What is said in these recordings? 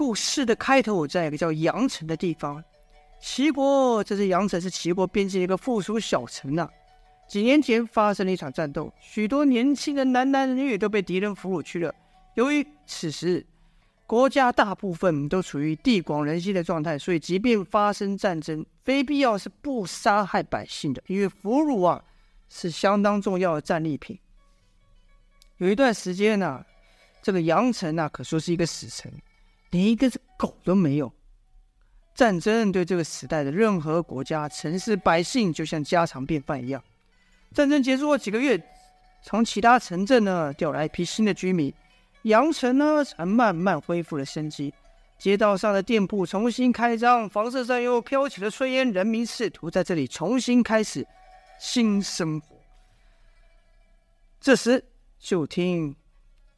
故事的开头在一个叫阳城的地方。齐国，这是阳城，是齐国边境一个附属小城呐、几年前发生了一场战斗，许多年轻的男男女女都被敌人俘虏去了。由于此时国家大部分都处于地广人稀的状态，所以即便发生战争，非必要是不杀害百姓的，因为俘虏啊是相当重要的战利品。有一段时间呢、这个阳城啊可说是一个死城，连一个狗都没有。战争对这个时代的任何国家、城市、百姓，就像家常便饭一样。战争结束后几个月，从其他城镇呢调来一批新的居民，阳城呢才慢慢恢复了生机。街道上的店铺重新开张，房舍上又飘起了炊烟，人民试图在这里重新开始新生活。这时，就听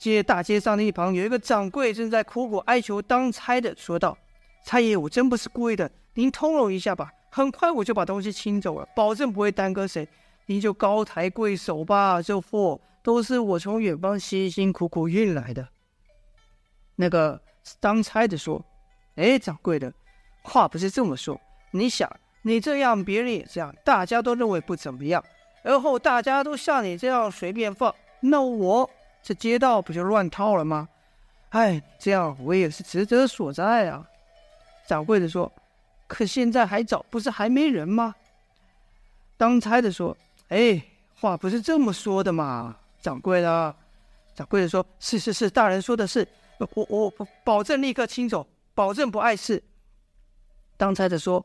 街大街上的一旁有一个掌柜正在苦苦哀求当差的说道。差爷，我真不是故意的，您通融一下吧，很快我就把东西清走了，保证不会耽搁谁。您就高抬贵手吧，这货都是我从远方辛辛苦苦运来的。那个当差的说：“哎，掌柜的，话不是这么说。你想，你这样，别人也这样，大家都认为不怎么样，而后大家都像你这样随便放，那我这街道不就乱套了吗？哎，这样我也是职责所在啊。”掌柜的说：“可现在还早，不是还没人吗？”当差的说：“哎，话不是这么说的嘛，掌柜的。”掌柜的说：“是是是，大人说的是，我我我保证立刻清走，保证不碍事。”当差的说：“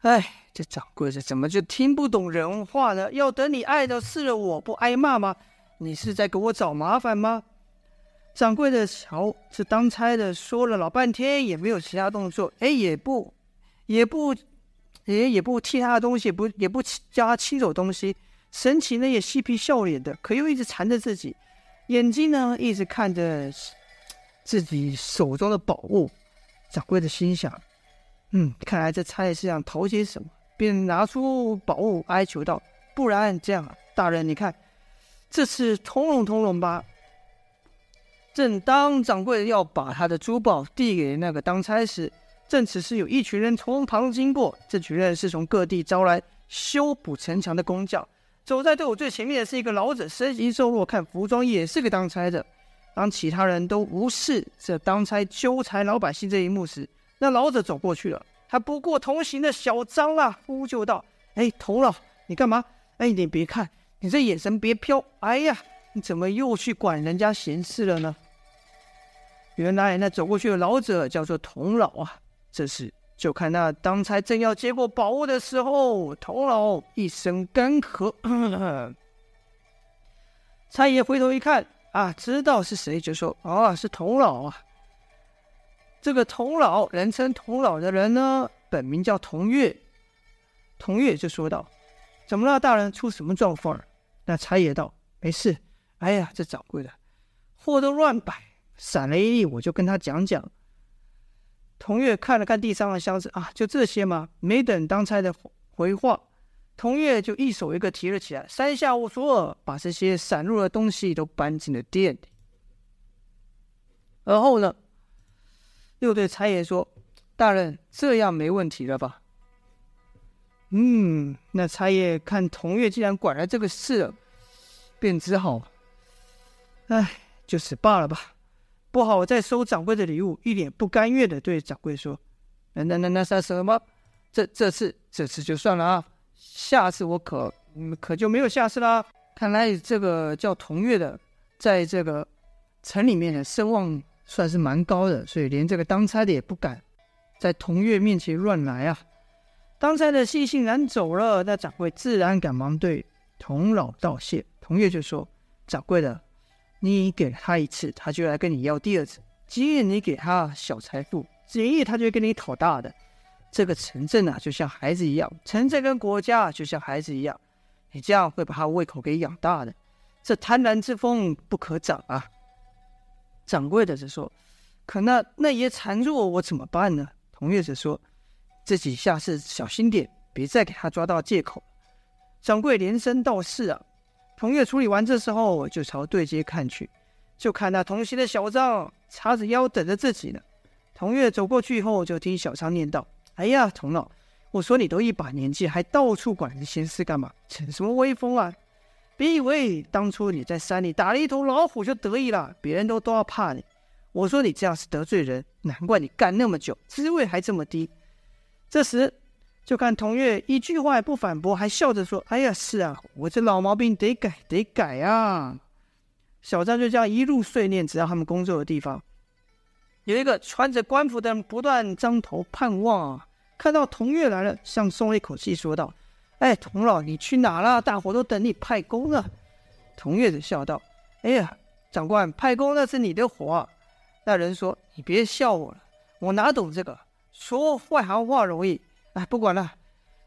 哎，这掌柜的怎么就听不懂人话呢？要等你碍到事了，我不挨骂吗？你是在给我找麻烦吗？”掌柜的瞧，这当差的说了老半天也没有其他动作，哎，也不，也不，也也不替他的东西，不也不叫他清走东西，神情呢也嬉皮笑脸的，可又一直缠着自己，眼睛呢一直看着自己手中的宝物。掌柜的心想，嗯，看来这差爷是想讨些什么，便拿出宝物哀求道：“不然这样啊，大人你看，这次通融通融吧。”正当掌柜要把他的珠宝递给那个当差时，正此时有一群人从旁经过。这群人是从各地招来修补城墙的工匠。走在队伍最前面的是一个老者，身形瘦弱，看服装也是个当差的。当其他人都无视这当差纠缠老百姓这一幕时，那老者走过去了。他不顾同行的小张啊，呼救道：“哎，童老，你干嘛？哎，你别看，你这眼神别飘。哎呀，你怎么又去管人家闲事了呢？”原来那走过去的老者叫做童老啊！这时就看那当差正要接过宝物的时候，童老一声干咳，差爷回头一看啊，知道是谁，就说：“啊，是童老啊！”这个童老人称童老的人呢，本名叫童月。童月就说道：“怎么了，大人？出什么状况了？”那差爷道：“没事。哎呀，这掌柜的货都乱摆。”闪了一地，我就跟他讲讲。童月看了看地上的箱子，啊，就这些吗？没等当差的回话，童月就一手一个提了起来，三下五除二把这些散落的东西都搬进了店里。而后呢，又对差爷说：“大人，这样没问题了吧？”嗯，那差爷看童月既然管了这个事，便只好，哎，就此罢了吧。不好，我再收掌柜的礼物，一脸不甘愿的对掌柜说：“那那那那算什么？这这次这次就算了啊，下次我可嗯可就没有下次啦。看来这个叫童月的，在这个城里面的声望算是蛮高的，所以连这个当差的也不敢在童月面前乱来啊。当差的悻悻然走了，那掌柜自然赶忙对童老道谢。童月就说：掌柜的。你给了他一次，他就来跟你要第二次。今日你给他小财富，今日他就会跟你讨大的。这个城镇啊，就像孩子一样；城镇跟国家就像孩子一样。你这样会把他胃口给养大的。这贪婪之风不可长啊！掌柜的就说：“可那那爷缠住我，我怎么办呢？”童月则说：“自己下次小心点，别再给他抓到借口。”掌柜连声道：“是啊。”童月处理完这时候，就朝对街看去，就看那同行的小张叉着腰等着自己呢。童月走过去以后，就听小张念道：“哎呀，童老，我说你都一把年纪，还到处管人闲事干嘛？逞什么威风啊？别以为当初你在山里打了一头老虎就得意了，别人都都要怕你。我说你这样是得罪人，难怪你干那么久，职位还这么低。”这时，就看童月一句话也不反驳，还笑着说：“哎呀，是啊，我这老毛病得改，得改啊。”小张就这样一路碎念，直到他们工作的地方。有一个穿着官服的人不断张头盼望啊，看到童月来了，像松了一口气，说道：“哎，童老，你去哪了？大伙都等你派工呢。”童月就笑道：“哎呀，长官，派工那是你的活。”那人说：“你别笑我了，我哪懂这个？说外行话容易。哎，不管了，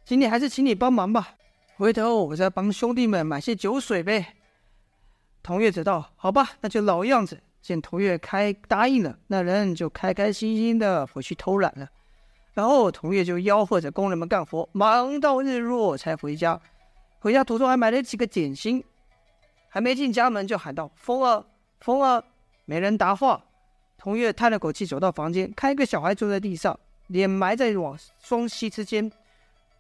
今天还是请你帮忙吧。回头我再帮兄弟们买些酒水呗。”童月则道：“好吧，那就老样子。”见童月开答应了，那人就开开心心的回去偷懒了。然后童月就吆喝着工人们干活，忙到日落才回家。回家途中还买了几个点心，还没进家门就喊道：“风儿，风儿！”没人答话。童月叹了口气，走到房间，看一个小孩坐在地上，脸埋在往双膝之间。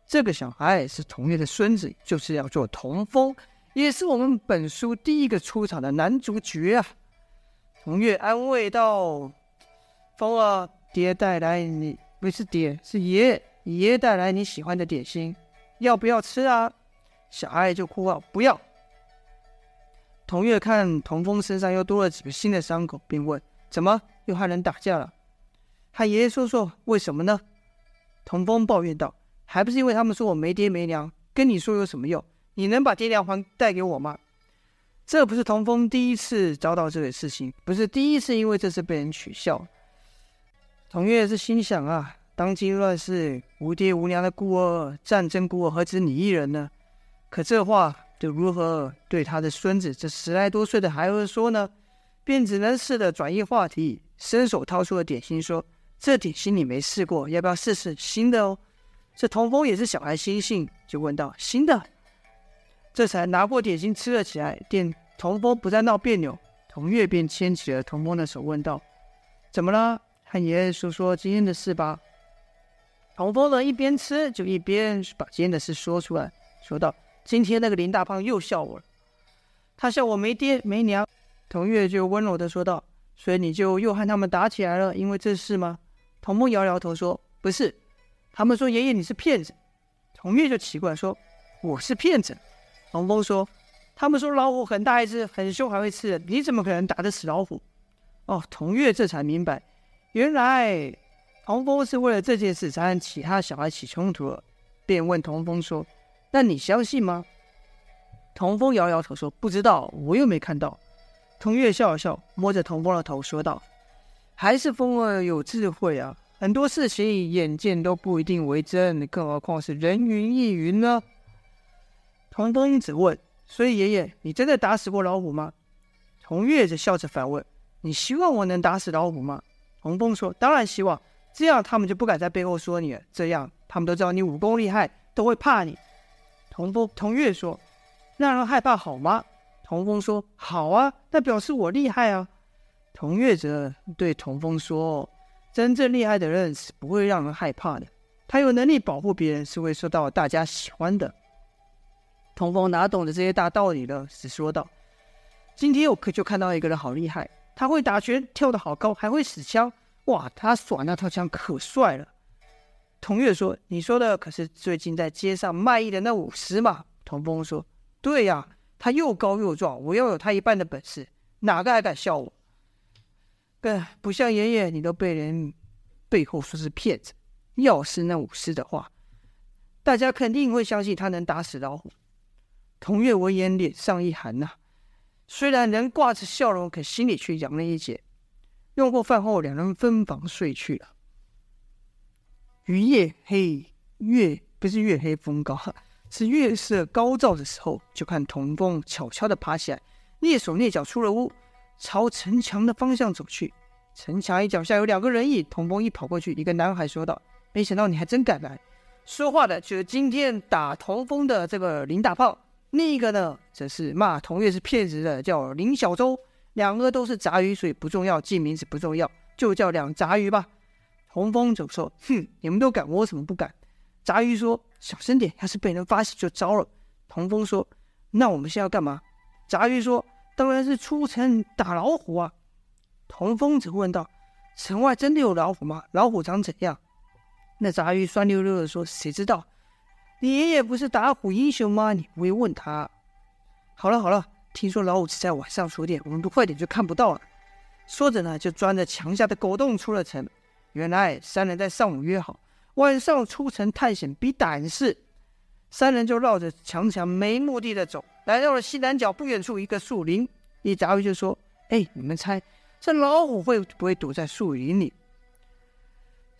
这个小孩是童月的孙子，就是要做童风。也是我们本书第一个出场的男主角啊！童月安慰道：“风儿，爹带来你，不是爹，是爷爷带来你喜欢的点心，要不要吃啊？”小孩就哭啊：“不要。”童月看童风身上又多了几个新的伤口，便问：“怎么又和人打架了？和爷爷说说为什么呢？”童风抱怨道：“还不是因为他们说我没爹没娘，跟你说有什么用？”你能把爹娘还带给我吗？这不是童风第一次遭到这个事情，不是第一次因为这事被人取笑。童月是心想啊，当今乱世，无爹无娘的孤儿，战争孤儿何止你一人呢？可这话就如何对他的孙子这十来多岁的孩儿说呢？便只能试着转移话题，伸手掏出了点心，说：“这点心你没试过，要不要试试新的哦？”这童风也是小孩心性，就问道：“新的？”这才拿过点心吃了起来。见童风不再闹别扭，童月便牵起了童风的手，问道：“怎么了？和爷爷说说今天的事吧。”童风呢，一边吃就一边把今天的事说出来，说道：“今天那个林大胖又笑我了，他笑我没爹没娘。”童月就温柔地说道：“所以你就又和他们打起来了，因为这事吗？”童风摇摇头说：“不是，他们说爷爷你是骗子。”童月就奇怪说：“我是骗子？”童风说：“他们说老虎很大一只，很凶，还会吃人。你怎么可能打得死老虎？”哦，童月这才明白，原来童风是为了这件事才和其他小孩起冲突了，便问童风说：“那你相信吗？”童风摇摇头说：“不知道，我又没看到。”童月笑了笑，摸着童风的头说道：“还是风儿有智慧啊，很多事情眼见都不一定为真，更何况是人云亦云呢？”童风因此问：“所以爷爷，你真的打死过老虎吗？”童月则笑着反问：“你希望我能打死老虎吗？”童风说：“当然希望，这样他们就不敢在背后说你了。这样他们都知道你武功厉害，都会怕你。”童风童月说：“让人害怕好吗？”童风说：“好啊，那表示我厉害啊。”童月则对童风说：“真正厉害的人是不会让人害怕的，他有能力保护别人，是会受到大家喜欢的。”童风哪懂得这些大道理了，只说道：“今天我可就看到一个人好厉害，他会打拳，跳得好高，还会使枪。哇，他耍那套枪可帅了。”童月说：“你说的可是最近在街上卖艺的那武师吗？”童风说：“对呀，他又高又壮，我要有他一半的本事，哪个还敢笑我？更不像爷爷，你都被人背后说是骗子。要是那武士的话，大家肯定会相信他能打死老虎。”童月闻言，脸上一寒呐、虽然人挂着笑容，可心里却凉了一截。用过饭后，两人分房睡去了。于夜黑，月不是月黑风高，是月色高照的时候，就看童风悄悄的爬起来，蹑手蹑脚出了屋，朝城墙的方向走去。城墙一脚下有两个人影，童风一跑过去，一个男孩说道：“没想到你还真敢来。”说话的就是今天打童风的这个林大胖。另一个呢，则是骂童月是骗子的，叫林小周。两个都是杂鱼，所以不重要，记名字不重要，就叫两杂鱼吧。童风就说：“哼，你们都敢，我怎么不敢？”杂鱼说：“小声点，要是被人发现就糟了。”童风说：“那我们现在要干嘛？”杂鱼说：“当然是出城打老虎啊。”童风则问道：“城外真的有老虎吗？老虎长怎样？”那杂鱼酸溜溜的说：“谁知道？你爷爷不是打虎英雄吗？你不会问他。”好了好了，听说老虎只在晚上出店，我们都快点就看不到了。说着呢，就钻着墙下的狗洞出了城。原来三人在上午约好，晚上出城探险比胆识。三人就绕着墙墙没目的的走，来到了西南角不远处一个树林。一杂鱼就说：“哎，你们猜这老虎会不会躲在树林里？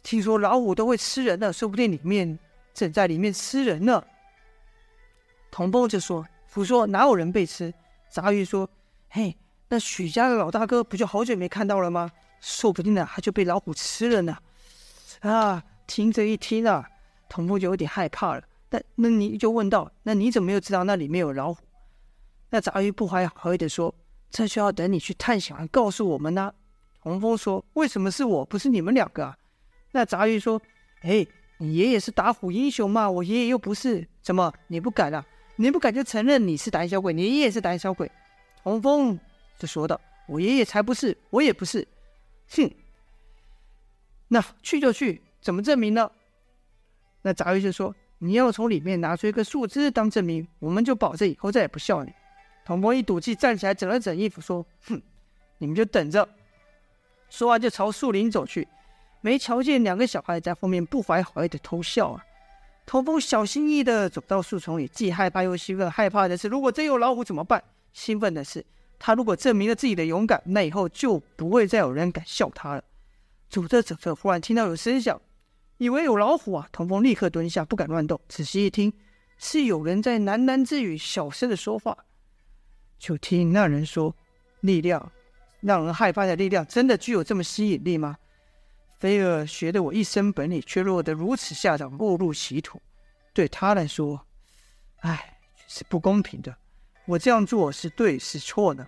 听说老虎都会吃人的，说不定里面正在里面吃人呢。”童风就说：“胡说，哪有人被吃？”杂鱼说：“嘿。”那许家的老大哥不就好久没看到了吗？说不定呢，他就被老虎吃了呢。啊，听这一听啊，童风就有点害怕了。但那你就问道：那你怎么又知道那里面有老虎？那杂鱼不怀好意的说：这就要等你去探险完告诉我们呢。洪峰说：为什么是我，不是你们两个啊？那杂鱼说：哎，你爷爷是打虎英雄嘛，我爷爷又不是，怎么你不敢啊？你不敢就承认你是胆小鬼，你爷爷是胆小鬼。洪峰。就说道：“我爷爷才不是，我也不是。”哼，那去就去，怎么证明呢？那杂鱼就说：“你要从里面拿出一个树枝当证明，我们就保证以后再也不笑你。”童风一赌气，站起来整了整衣服，说：“哼，你们就等着。”说完就朝树林走去，没瞧见两个小孩在后面不怀好意的偷笑啊。童风小心翼翼的走到树丛里，既害怕又兴奋。害怕的是，如果真有老虎怎么办？兴奋的是。他如果证明了自己的勇敢，那以后就不会再有人敢笑他了。走着走着，忽然听到有声响，以为有老虎啊！童风立刻蹲下，不敢乱动。仔细一听，是有人在喃喃自语，小声的说话。就听那人说：“力量，让人害怕的力量，真的具有这么吸引力吗？菲儿学得我一身本领，却落得如此下场，误入歧途，对他来说，唉，是不公平的。”我这样做是对是错呢？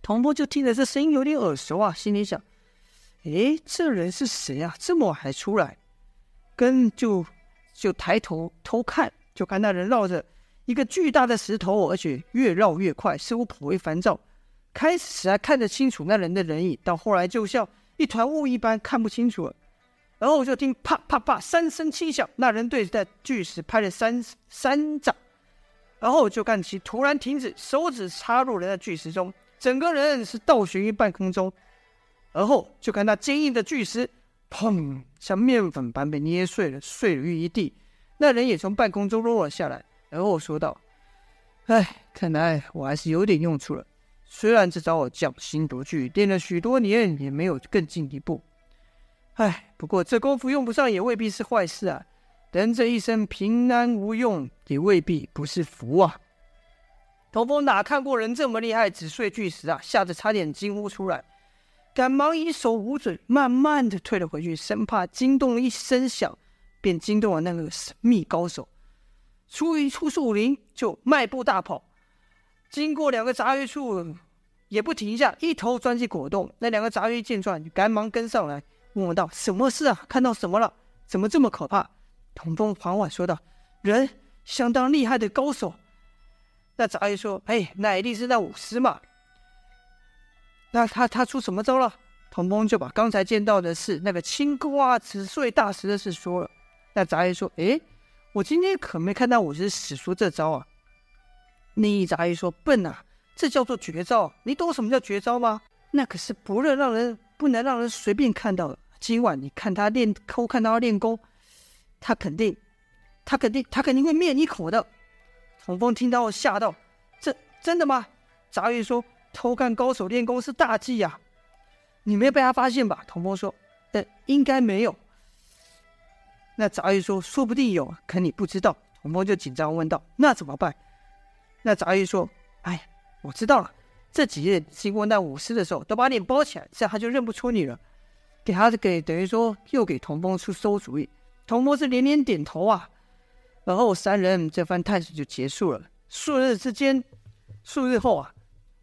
童风就听着这声音有点耳熟啊，心里想：诶，这人是谁啊？这么晚还出来？跟就就抬头偷看，就看那人绕着一个巨大的石头，而且越绕越快，似乎颇为烦躁。开始还看得清楚那人的人影，到后来就像一团雾一般看不清楚了。然后我就听啪啪啪三声轻响，那人对着巨石拍了三三掌。然后就看其突然停止，手指插入了那巨石中，整个人是倒悬于半空中。而后就看那坚硬的巨石，砰，像面粉般被捏碎了，碎了于一地。那人也从半空中落了下来，而后说道：“哎，看来我还是有点用处了。虽然这招我匠心独具，练了许多年，也没有更进一步。哎，不过这功夫用不上也未必是坏事啊。”人这一生平安无用，也未必不是福啊！童风哪看过人这么厉害，只碎巨石啊，吓得差点惊呼出来，赶忙以手捂嘴，慢慢的退了回去，生怕惊动了一声响，便惊动了那个神秘高手。出一出树林，就迈步大跑，经过两个杂鱼处，也不停下，一头钻进果洞。那两个杂鱼见状，赶忙跟上来，问问道：“什么事啊？看到什么了？怎么这么可怕？”童风缓缓说道：“人相当厉害的高手。”那杂鱼说：“哎，那一定是那武师嘛。”那他他出什么招了？童风就把刚才见到的事，那个青瓜子碎大石的事说了。那杂鱼说：“哎，我今天可没看到我是使出这招啊。”另一杂鱼说：“笨啊，这叫做绝招。你懂什么叫绝招吗？那可是不能让人不能让人随便看到的。今晚你看他练，偷看他练功。”他肯定，他肯定，他肯定会灭你口的。童风听到吓到，这真的吗？杂鱼说：“偷看高手练功是大忌呀，你没有被他发现吧？”童风说：“呃，应该没有。”那杂鱼说：“说不定有，可你不知道。”童风就紧张问道：“那怎么办？”那杂鱼说：“哎，我知道了。这几日经过那武师的时候，都把脸包起来，这样他就认不出你了。”给他给等于说又给童风出馊主意。童风是连连点头啊，然后三人这番探险就结束了。数日之间，数日后啊，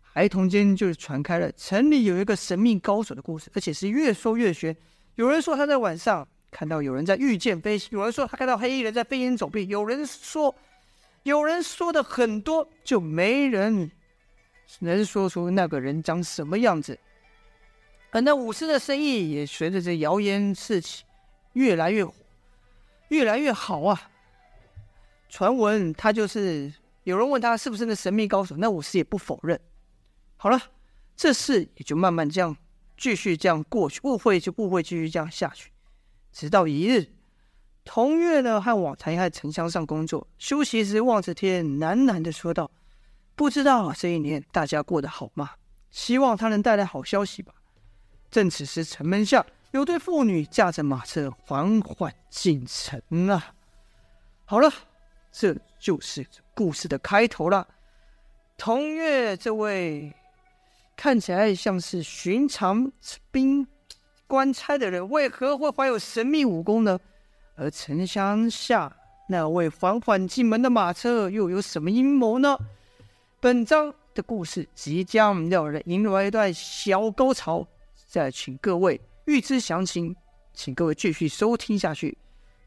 孩童间就传开了城里有一个神秘高手的故事，而且是越说越玄，有人说他在晚上看到有人在御剑飞行，有人说他看到黑衣人在飞檐走壁，有人说，有人说的很多，就没人能说出那个人长什么样子。而那武士的生意也随着这谣言四起，越来越火，越来越好啊！传闻他就是有人问他是不是那神秘高手，那武士也不否认。好了，这事也就慢慢这样继续这样过去，误会就误会继续这样下去，直到一日，童月呢和往常在城乡上工作，休息时望着天，喃喃的说道：“不知道这一年大家过得好吗？希望他能带来好消息吧。”正此时，城门下有对妇女驾着马车缓缓进城啊。好了，这就是故事的开头了。童月这位看起来像是寻常兵官差的人，为何会怀有神秘武功呢？而城乡下那位缓缓进门的马车又有什么阴谋呢？本章的故事即将要迎来一段小高潮。再请各位预知详情，请各位继续收听下去。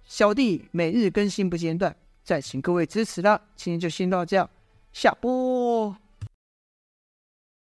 小弟每日更新不间断，再请各位支持啦。今天就先到这样，下播。